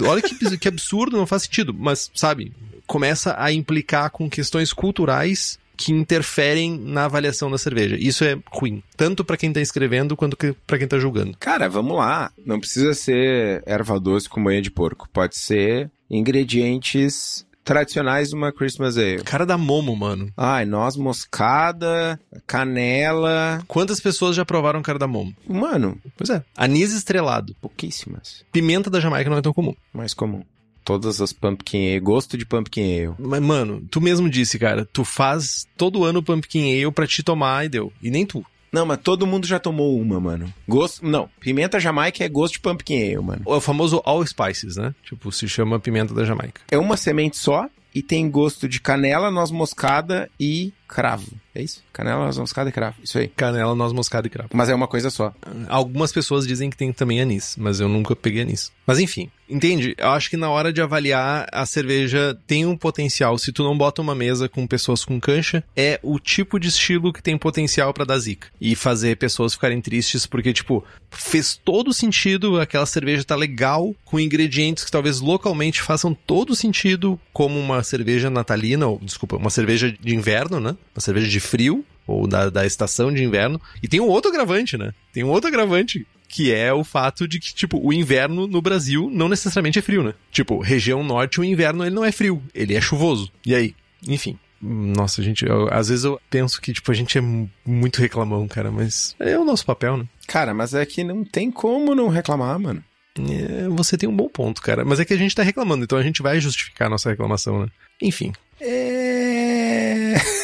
olha que, que absurdo, não faz sentido. Mas, sabe, começa a implicar com questões culturais que interferem na avaliação da cerveja. Isso é ruim, tanto para quem tá escrevendo quanto para quem tá julgando.
Cara, vamos lá. Não precisa ser erva doce com banha de porco. Pode ser ingredientes tradicionais de uma Christmas Ale.
Cara da Momo, mano.
Ai, noz moscada, canela.
Quantas pessoas já provaram cara da Momo?
Mano.
Pois é. Anis estrelado.
Pouquíssimas.
Pimenta da Jamaica não é tão comum.
Mais comum. Todas as pumpkin ale, gosto de pumpkin ale.
Mas, mano, tu mesmo disse, cara, tu faz todo ano pumpkin ale pra te tomar e deu. E nem tu.
Não, mas todo mundo já tomou uma, mano. Gosto. Não, pimenta jamaica é gosto de pumpkin ale, mano.
É o famoso all spices, né? Tipo, se chama pimenta da Jamaica.
É uma semente só e tem gosto de canela, noz moscada e cravo. É isso? Canela, noz moscada e cravo. Isso aí.
Canela, noz moscada e cravo.
Mas é uma coisa só.
Algumas pessoas dizem que tem também anis, mas eu nunca peguei anis. Mas enfim, entende? Eu acho que na hora de avaliar a cerveja tem um potencial. Se tu não bota uma mesa com pessoas com cancha, é o tipo de estilo que tem potencial para dar zica. E fazer pessoas ficarem tristes porque, tipo, fez todo sentido, aquela cerveja tá legal, com ingredientes que talvez localmente façam todo sentido, como uma cerveja natalina, ou, desculpa, uma cerveja de inverno, né? Uma cerveja de frio, ou da, da estação de inverno. E tem um outro agravante, né? Tem um outro agravante que é o fato de que, tipo, o inverno no Brasil não necessariamente é frio, né? Tipo, região norte, o inverno ele não é frio, ele é chuvoso. E aí? Enfim. Nossa, gente, eu, às vezes eu penso que, tipo, a gente é muito reclamão, cara, mas é o nosso papel, né?
Cara, mas é que não tem como não reclamar, mano.
É, você tem um bom ponto, cara. Mas é que a gente tá reclamando, então a gente vai justificar a nossa reclamação, né? Enfim.
É.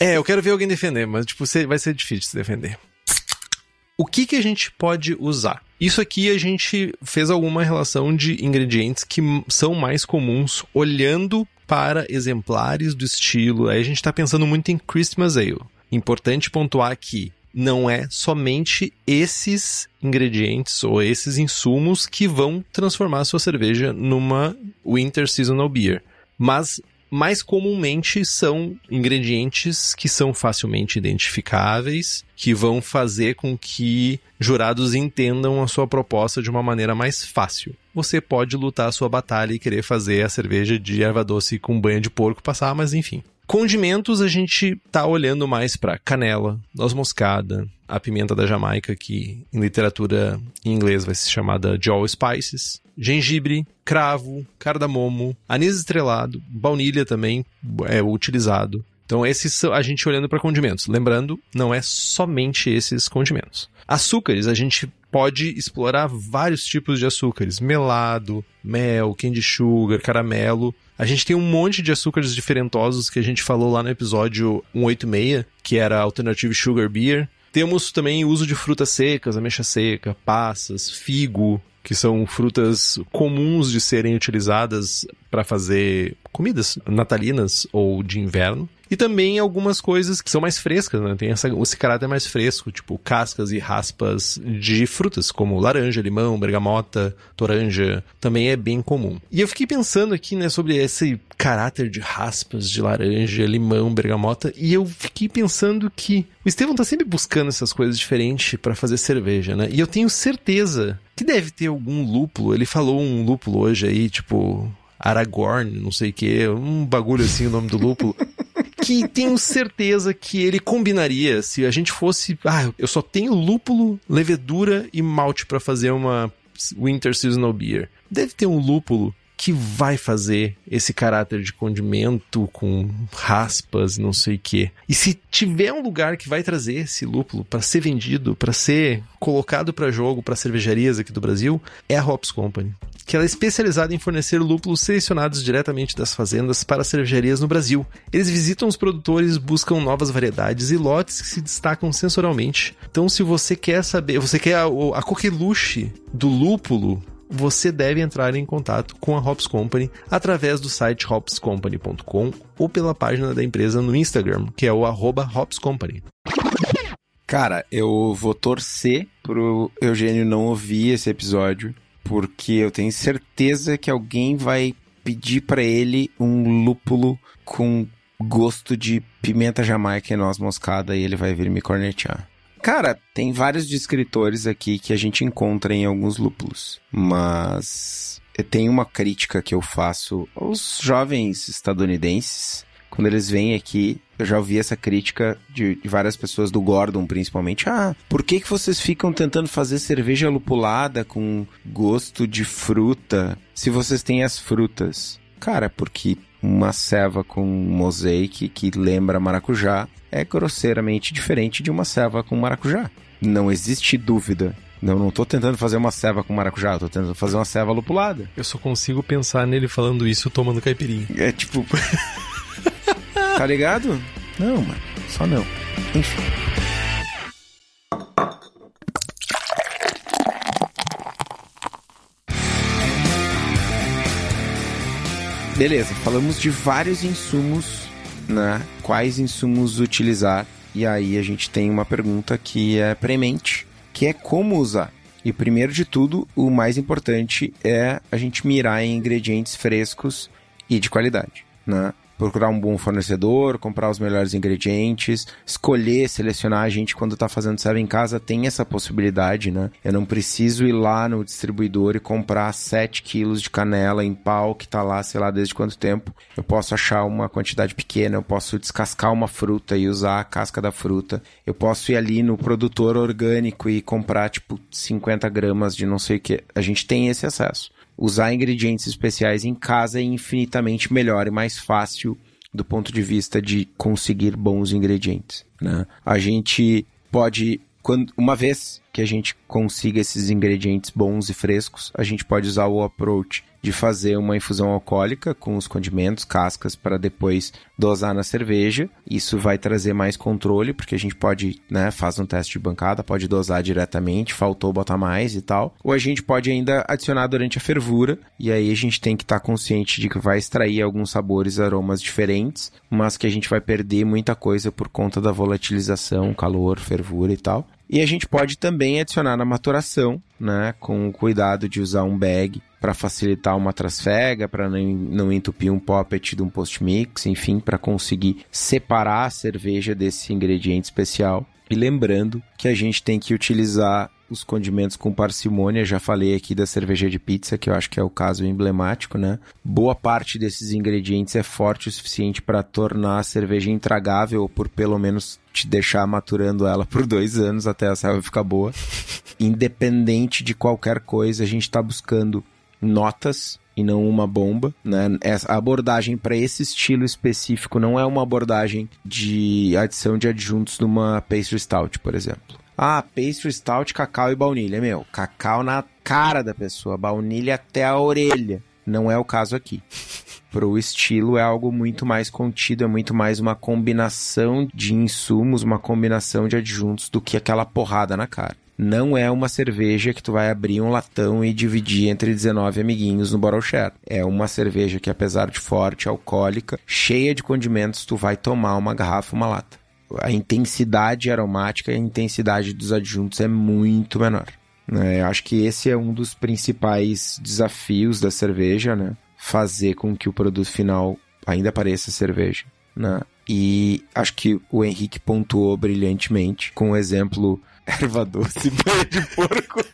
É, eu quero ver alguém defender, mas, tipo, vai ser difícil se defender. O que, que a gente pode usar? Isso aqui a gente fez alguma relação de ingredientes que são mais comuns olhando para exemplares do estilo. Aí a gente está pensando muito em Christmas Ale. Importante pontuar que não é somente esses ingredientes ou esses insumos que vão transformar a sua cerveja numa Winter Seasonal Beer. Mas mais comumente são ingredientes que são facilmente identificáveis, que vão fazer com que jurados entendam a sua proposta de uma maneira mais fácil. Você pode lutar a sua batalha e querer fazer a cerveja de erva doce com banha de porco passar, mas enfim. Condimentos a gente tá olhando mais para canela, noz moscada, a pimenta da Jamaica, que em literatura em inglês vai ser chamada de all spices, gengibre, cravo, cardamomo, anis estrelado, baunilha também é utilizado. Então esses são a gente olhando para condimentos. Lembrando, não é somente esses condimentos. Açúcares, a gente pode explorar vários tipos de açúcares: melado, mel, candy sugar, caramelo. A gente tem um monte de açúcares diferentosos que a gente falou lá no episódio 186, que era Alternative Sugar Beer. Temos também uso de frutas secas, ameixa seca, passas, figo, que são frutas comuns de serem utilizadas para fazer comidas natalinas ou de inverno. E também algumas coisas que são mais frescas, né? Tem essa, esse caráter mais fresco, tipo cascas e raspas de frutas, como laranja, limão, bergamota, toranja, também é bem comum. E eu fiquei pensando aqui, né, sobre esse caráter de raspas de laranja, limão, bergamota, e eu fiquei pensando que o Estevão tá sempre buscando essas coisas diferentes para fazer cerveja, né? E eu tenho certeza que deve ter algum lúpulo. Ele falou um lúpulo hoje aí, tipo Aragorn, não sei o que, um bagulho assim o nome do lúpulo. que tenho certeza que ele combinaria se a gente fosse. Ah, eu só tenho lúpulo, levedura e malte para fazer uma Winter Seasonal Beer. Deve ter um lúpulo que vai fazer esse caráter de condimento com raspas, não sei o quê. E se tiver um lugar que vai trazer esse lúpulo para ser vendido, para ser colocado para jogo para cervejarias aqui do Brasil, é a Hops Company que ela é especializada em fornecer lúpulos selecionados diretamente das fazendas para cervejarias no Brasil. Eles visitam os produtores, buscam novas variedades e lotes que se destacam sensorialmente. Então, se você quer saber, você quer a, a coqueluche do lúpulo, você deve entrar em contato com a Hops Company através do site hopscompany.com ou pela página da empresa no Instagram, que é o arroba Hops Company.
Cara, eu vou torcer pro Eugênio não ouvir esse episódio porque eu tenho certeza que alguém vai pedir para ele um lúpulo com gosto de pimenta jamaica e noz moscada e ele vai vir me cornetear. Cara, tem vários descritores aqui que a gente encontra em alguns lúpulos, mas tem uma crítica que eu faço aos jovens estadunidenses quando eles vêm aqui, eu já ouvi essa crítica de, de, várias pessoas do Gordon, principalmente. Ah, por que, que vocês ficam tentando fazer cerveja lupulada com gosto de fruta se vocês têm as frutas? Cara, porque uma ceva com mosaic que lembra maracujá é grosseiramente diferente de uma ceva com maracujá. Não existe dúvida. Não, não tô tentando fazer uma ceva com maracujá, tô tentando fazer uma ceva lupulada.
Eu só consigo pensar nele falando isso tomando caipirinha.
É tipo. tá ligado? Não, mano. Só não. Enfim. Beleza, falamos de vários insumos, né? Quais insumos utilizar? E aí a gente tem uma pergunta que é premente, que é como usar. E primeiro de tudo, o mais importante é a gente mirar em ingredientes frescos e de qualidade, né? Procurar um bom fornecedor, comprar os melhores ingredientes, escolher, selecionar. A gente, quando está fazendo serve em casa, tem essa possibilidade, né? Eu não preciso ir lá no distribuidor e comprar 7 quilos de canela em pau que está lá, sei lá, desde quanto tempo. Eu posso achar uma quantidade pequena, eu posso descascar uma fruta e usar a casca da fruta. Eu posso ir ali no produtor orgânico e comprar, tipo, 50 gramas de não sei o que. A gente tem esse acesso usar ingredientes especiais em casa é infinitamente melhor e mais fácil do ponto de vista de conseguir bons ingredientes. Né? A gente pode, quando, uma vez que a gente consiga esses ingredientes bons e frescos, a gente pode usar o approach de fazer uma infusão alcoólica com os condimentos, cascas, para depois dosar na cerveja. Isso vai trazer mais controle, porque a gente pode, né, faz um teste de bancada, pode dosar diretamente, faltou botar mais e tal. Ou a gente pode ainda adicionar durante a fervura, e aí a gente tem que estar tá consciente de que vai extrair alguns sabores, aromas diferentes, mas que a gente vai perder muita coisa por conta da volatilização, calor, fervura e tal. E a gente pode também adicionar na maturação, né, com o cuidado de usar um bag para facilitar uma trasfega, para não, não entupir um poppet de um post-mix, enfim, para conseguir separar a cerveja desse ingrediente especial. E lembrando que a gente tem que utilizar os condimentos com parcimônia. Já falei aqui da cerveja de pizza, que eu acho que é o caso emblemático, né? Boa parte desses ingredientes é forte o suficiente para tornar a cerveja intragável, ou por pelo menos te deixar maturando ela por dois anos até a cerveja ficar boa. Independente de qualquer coisa, a gente está buscando notas e não uma bomba, né? Essa abordagem para esse estilo específico não é uma abordagem de adição de adjuntos numa pastry stout, por exemplo. Ah, pastry stout, cacau e baunilha. Meu, cacau na cara da pessoa, baunilha até a orelha. Não é o caso aqui. Pro estilo é algo muito mais contido, é muito mais uma combinação de insumos, uma combinação de adjuntos do que aquela porrada na cara. Não é uma cerveja que tu vai abrir um latão e dividir entre 19 amiguinhos no bottle share. É uma cerveja que, apesar de forte, alcoólica, cheia de condimentos, tu vai tomar uma garrafa, uma lata a intensidade aromática e a intensidade dos adjuntos é muito menor. Né? Eu acho que esse é um dos principais desafios da cerveja, né? Fazer com que o produto final ainda pareça cerveja, né? E acho que o Henrique pontuou brilhantemente com o exemplo erva doce e banha de porco.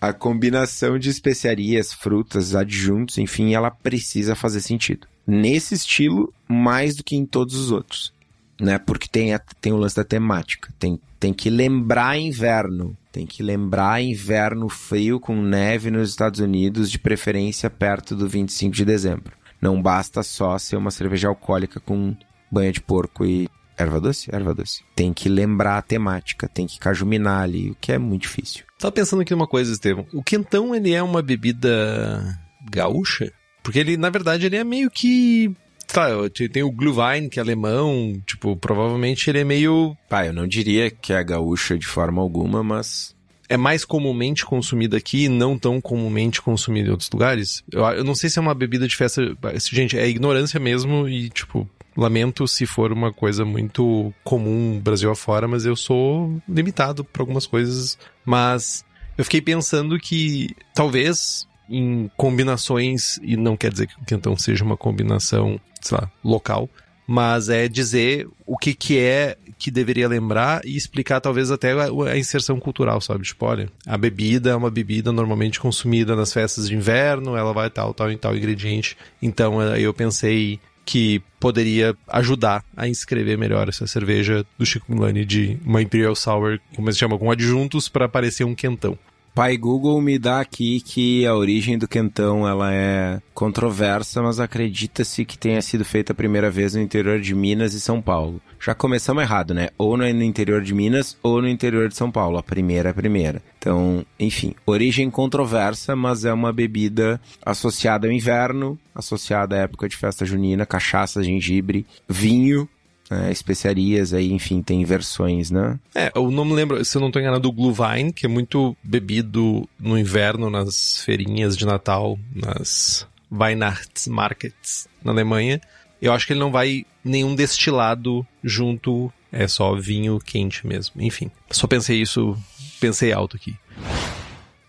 a combinação de especiarias, frutas, adjuntos, enfim, ela precisa fazer sentido nesse estilo mais do que em todos os outros. Né? Porque tem, a, tem o lance da temática. Tem, tem que lembrar inverno. Tem que lembrar inverno frio com neve nos Estados Unidos, de preferência perto do 25 de dezembro. Não basta só ser uma cerveja alcoólica com banha de porco e erva doce? Erva doce. Tem que lembrar a temática, tem que cajuminar ali, o que é muito difícil.
Tava pensando aqui numa coisa, Estevão. O quentão, ele é uma bebida gaúcha? Porque ele, na verdade, ele é meio que. Tá, tem o Glühwein, que é alemão, tipo, provavelmente ele é meio.
Pá, eu não diria que é gaúcha de forma alguma, mas.
É mais comumente consumido aqui e não tão comumente consumido em outros lugares. Eu, eu não sei se é uma bebida de festa. Gente, é ignorância mesmo e, tipo, lamento se for uma coisa muito comum Brasil afora, mas eu sou limitado para algumas coisas. Mas eu fiquei pensando que talvez em combinações, e não quer dizer que então seja uma combinação, sei lá, local, mas é dizer o que, que é que deveria lembrar e explicar talvez até a, inserção cultural, sabe? Tipo, olha, a bebida é uma bebida normalmente consumida nas festas de inverno, ela vai tal, tal e tal ingrediente. Então eu pensei que poderia ajudar a inscrever melhor essa cerveja do Chico Milani de uma Imperial Sour, como se chama, com adjuntos para parecer um quentão.
Pai Google me dá aqui que a origem do quentão ela é controversa, mas acredita-se que tenha sido feita a primeira vez no interior de Minas e São Paulo. Já começamos errado, né? Ou no interior de Minas ou no interior de São Paulo. A primeira é a primeira. Então, enfim, origem controversa, mas é uma bebida associada ao inverno, associada à época de festa junina, cachaça, gengibre, vinho é, especiarias aí, enfim, tem versões, né?
É, eu não me lembro, se eu não tô enganado, do Glühwein, que é muito bebido no inverno nas feirinhas de Natal, nas Weihnachtsmarkets na Alemanha. Eu acho que ele não vai nenhum destilado junto, é só vinho quente mesmo. Enfim, só pensei isso, pensei alto aqui.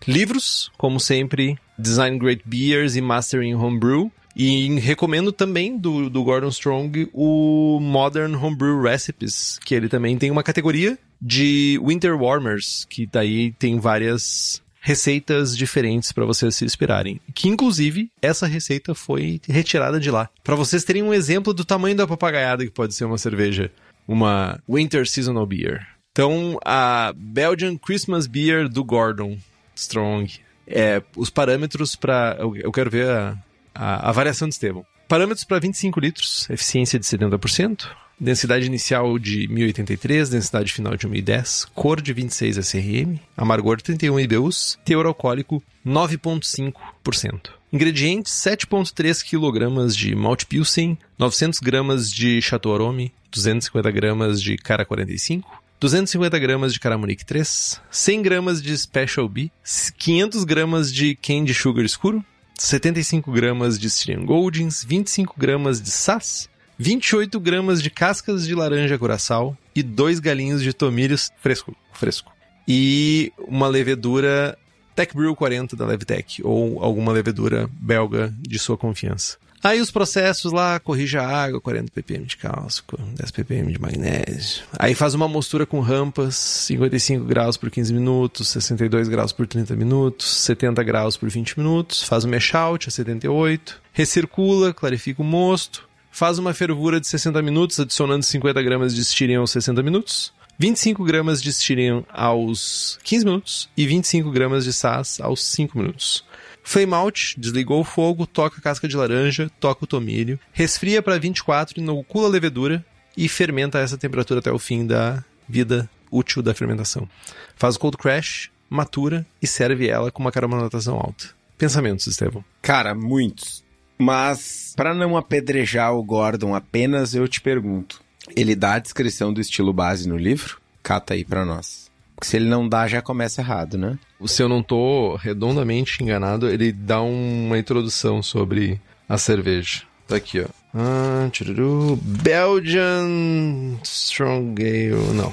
Livros, como sempre, Design Great Beers e Mastering Homebrew. E recomendo também do, do Gordon Strong o Modern Homebrew Recipes, que ele também tem uma categoria de Winter Warmers, que daí tem várias receitas diferentes para vocês se inspirarem. Que inclusive essa receita foi retirada de lá. Para vocês terem um exemplo do tamanho da papagaiada que pode ser uma cerveja, uma Winter Seasonal Beer. Então, a Belgian Christmas Beer do Gordon Strong. É, os parâmetros para eu, eu quero ver a, a, a variação de Estevam. Parâmetros para 25 litros, eficiência de 70%, densidade inicial de 1083, densidade final de 1010, cor de 26 SRM, amargor 31 IBUs, teor alcoólico 9,5%. Ingredientes: 7,3 kg de malte pilsen, 900 gramas de Chateau Arome, 250 gramas de Cara 45, 250 gramas de Caramonique 3, 100 gramas de Special B, 500 gramas de Candy Sugar escuro, 75 gramas de Styrian Goldings, 25 gramas de Sass, 28 gramas de cascas de laranja curaçao e dois galinhos de tomilhos fresco, fresco. E uma levedura Tech Brew 40 da Levtech, ou alguma levedura belga de sua confiança. Aí os processos lá, corrija a água, 40 ppm de cálcico, 10 ppm de magnésio. Aí faz uma mostura com rampas, 55 graus por 15 minutos, 62 graus por 30 minutos, 70 graus por 20 minutos, faz o mesh out a 78, recircula, clarifica o mosto, faz uma fervura de 60 minutos, adicionando 50 gramas de Styrian aos 60 minutos, 25 gramas de Styrian aos 15 minutos e 25 gramas de SAS aos 5 minutos. Flame out, desligou o fogo, toca a casca de laranja, toca o tomilho, resfria para 24, inocula a levedura e fermenta a essa temperatura até o fim da vida útil da fermentação. Faz o cold crash, matura e serve ela com uma carbonatação alta. Pensamentos, Estevão?
Cara, muitos. Mas, para não apedrejar o Gordon apenas, eu te pergunto: ele dá a descrição do estilo base no livro? Cata aí para nós. Porque se ele não dá, já começa errado, né?
Se eu não tô redondamente enganado, ele dá uma introdução sobre a cerveja. Tá aqui, ó. Ah, tchururu, Belgian Strong Ale. Não.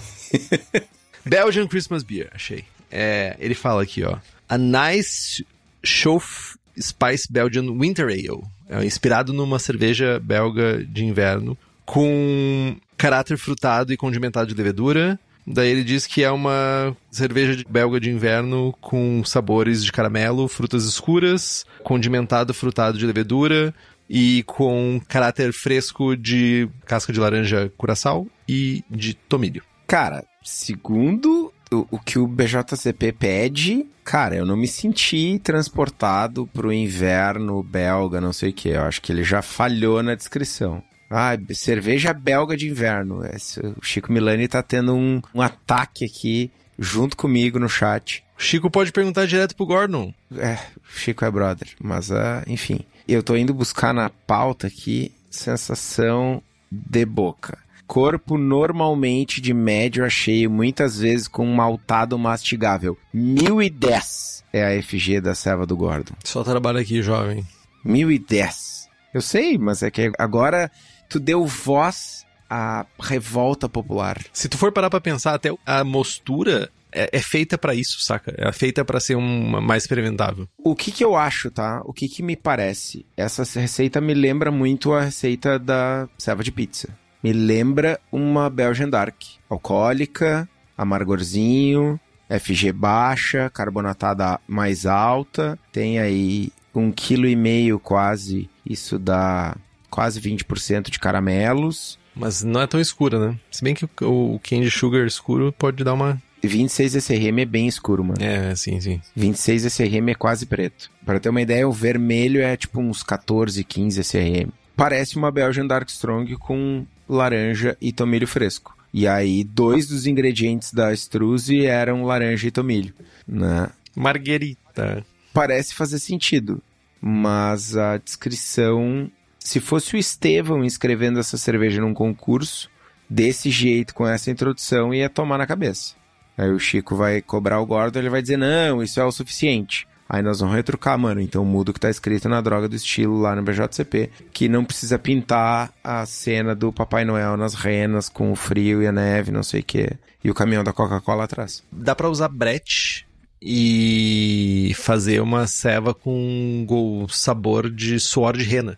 Belgian Christmas Beer, achei. É, ele fala aqui, ó. A nice Schof Spice Belgian Winter Ale. É inspirado numa cerveja belga de inverno com caráter frutado e condimentado de levedura, Daí ele diz que é uma cerveja belga de inverno com sabores de caramelo, frutas escuras, condimentado frutado de levedura e com caráter fresco de casca de laranja curaçao e de tomilho.
Cara, segundo o, o que o BJCP pede, cara, eu não me senti transportado pro inverno belga, não sei o que. Eu acho que ele já falhou na descrição. Ah, cerveja belga de inverno. Esse, o Chico Milani tá tendo um, um ataque aqui junto comigo no chat.
O Chico pode perguntar direto pro Gordon.
É, o Chico é brother. Mas, uh, enfim. Eu tô indo buscar na pauta aqui sensação de boca. Corpo normalmente de médio a cheio, muitas vezes com um maltado mastigável. 1010 é a FG da serva do Gordon.
Só trabalho aqui, jovem.
1010. Eu sei, mas é que agora tu deu voz à revolta popular.
Se tu for parar pra pensar, até a mostura é, é feita para isso, saca? É feita para ser uma mais experimentável.
O que que eu acho, tá? O que que me parece? Essa receita me lembra muito a receita da serva de pizza. Me lembra uma Belgian Dark. Alcoólica, amargorzinho, FG baixa, carbonatada mais alta. Tem aí um quilo e meio quase. Isso dá quase 20% de caramelos.
Mas não é tão escura, né? Se bem que o candy sugar escuro pode dar uma
26 SRM é bem escuro, mano.
É, sim, sim.
26 SRM é quase preto. Para ter uma ideia, o vermelho é tipo uns 14, 15 SRM. Parece uma Belgian Dark Strong com laranja e tomilho fresco. E aí, dois dos ingredientes da Struze eram laranja e tomilho, né?
Marguerita.
Parece fazer sentido, mas a descrição... Se fosse o Estevão escrevendo essa cerveja num concurso, desse jeito, com essa introdução, ia tomar na cabeça. Aí o Chico vai cobrar o Gordon, ele vai dizer, não, isso é o suficiente. Aí nós vamos retrucar, mano. Então muda o que tá escrito na droga do estilo lá no BJCP, que não precisa pintar a cena do Papai Noel nas renas com o frio e a neve, não sei o que, e o caminhão da Coca-Cola atrás.
Dá pra usar brete e fazer uma ceva com sabor de suor de rena.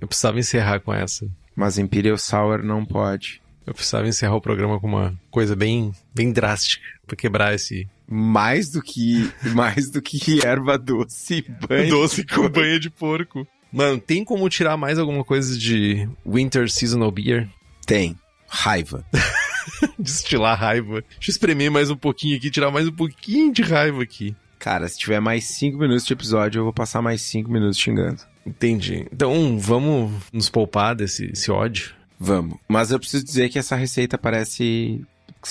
Eu precisava encerrar com essa.
Mas Imperial Sour não pode.
Eu precisava encerrar o programa com uma coisa bem, bem drástica pra quebrar esse.
Mais do que mais do que erva doce, banho
doce com banha de porco. Mano, tem como tirar mais alguma coisa de Winter Seasonal Beer?
Tem. Raiva.
Destilar raiva. Deixa eu espremer mais um pouquinho aqui, tirar mais um pouquinho de raiva aqui.
Cara, se tiver mais 5 minutos de episódio, eu vou passar mais 5 minutos xingando.
Entendi. Então, vamos nos poupar desse, ódio?
Vamos. Mas eu preciso dizer que essa receita parece.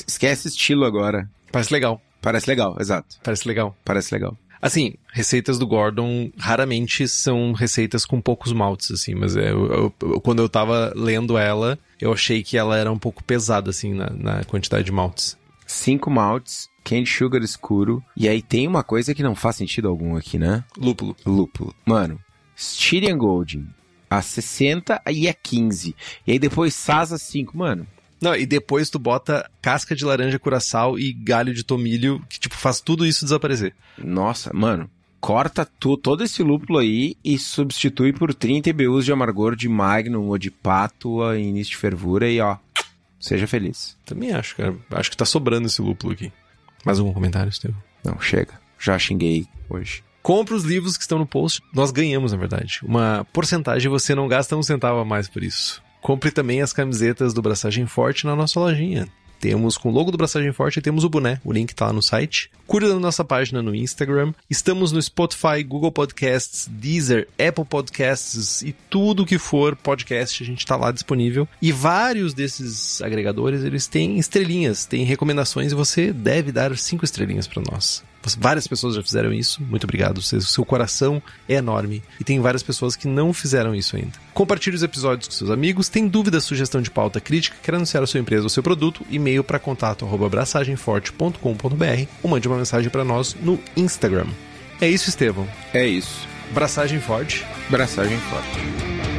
Esquece estilo agora.
Parece legal.
Parece legal, exato.
Parece legal.
Parece legal.
Assim, receitas do Gordon raramente são receitas com poucos maltes, assim, mas é, eu, eu, quando eu tava lendo ela, eu achei que ela era um pouco pesada, assim, na, na quantidade de maltes.
Cinco maltes, candy sugar escuro, e aí tem uma coisa que não faz sentido algum aqui, né?
Lúpulo.
Lúpulo. Mano, Styrian Golding, a 60 e a 15. E aí depois Sasa 5, mano.
Não, e depois tu bota casca de laranja curaçao e galho de tomilho, que tipo faz tudo isso desaparecer.
Nossa, mano. Corta tu, todo esse lúpulo aí e substitui por 30 IBUs de amargor de Magnum ou de Pátua em início de fervura e ó, seja feliz.
Também acho, cara. Acho que tá sobrando esse lúpulo aqui. Mais algum comentário, Estevam?
Não, chega. Já xinguei hoje.
Compre os livros que estão no post. Nós ganhamos, na verdade. Uma porcentagem você não gasta um centavo a mais por isso. Compre também as camisetas do Braçagem Forte na nossa lojinha. Temos com o logo do Braçagem Forte e temos o boné. O link tá lá no site. Curta nossa página no Instagram. Estamos no Spotify, Google Podcasts, Deezer, Apple Podcasts e tudo que for podcast, a gente tá lá disponível. E vários desses agregadores, eles têm estrelinhas, têm recomendações e você deve dar cinco estrelinhas para nós. Várias pessoas já fizeram isso. Muito obrigado. O seu coração é enorme. E tem várias pessoas que não fizeram isso ainda. Compartilhe os episódios com seus amigos. Tem dúvida, sugestão de pauta, crítica, quer anunciar a sua empresa ou seu produto? E-mail para contato abraçagemforte.com.br ou mande uma mensagem para nós no Instagram. É isso, Estevão.
É isso.
Braçagem forte.
Braçagem forte.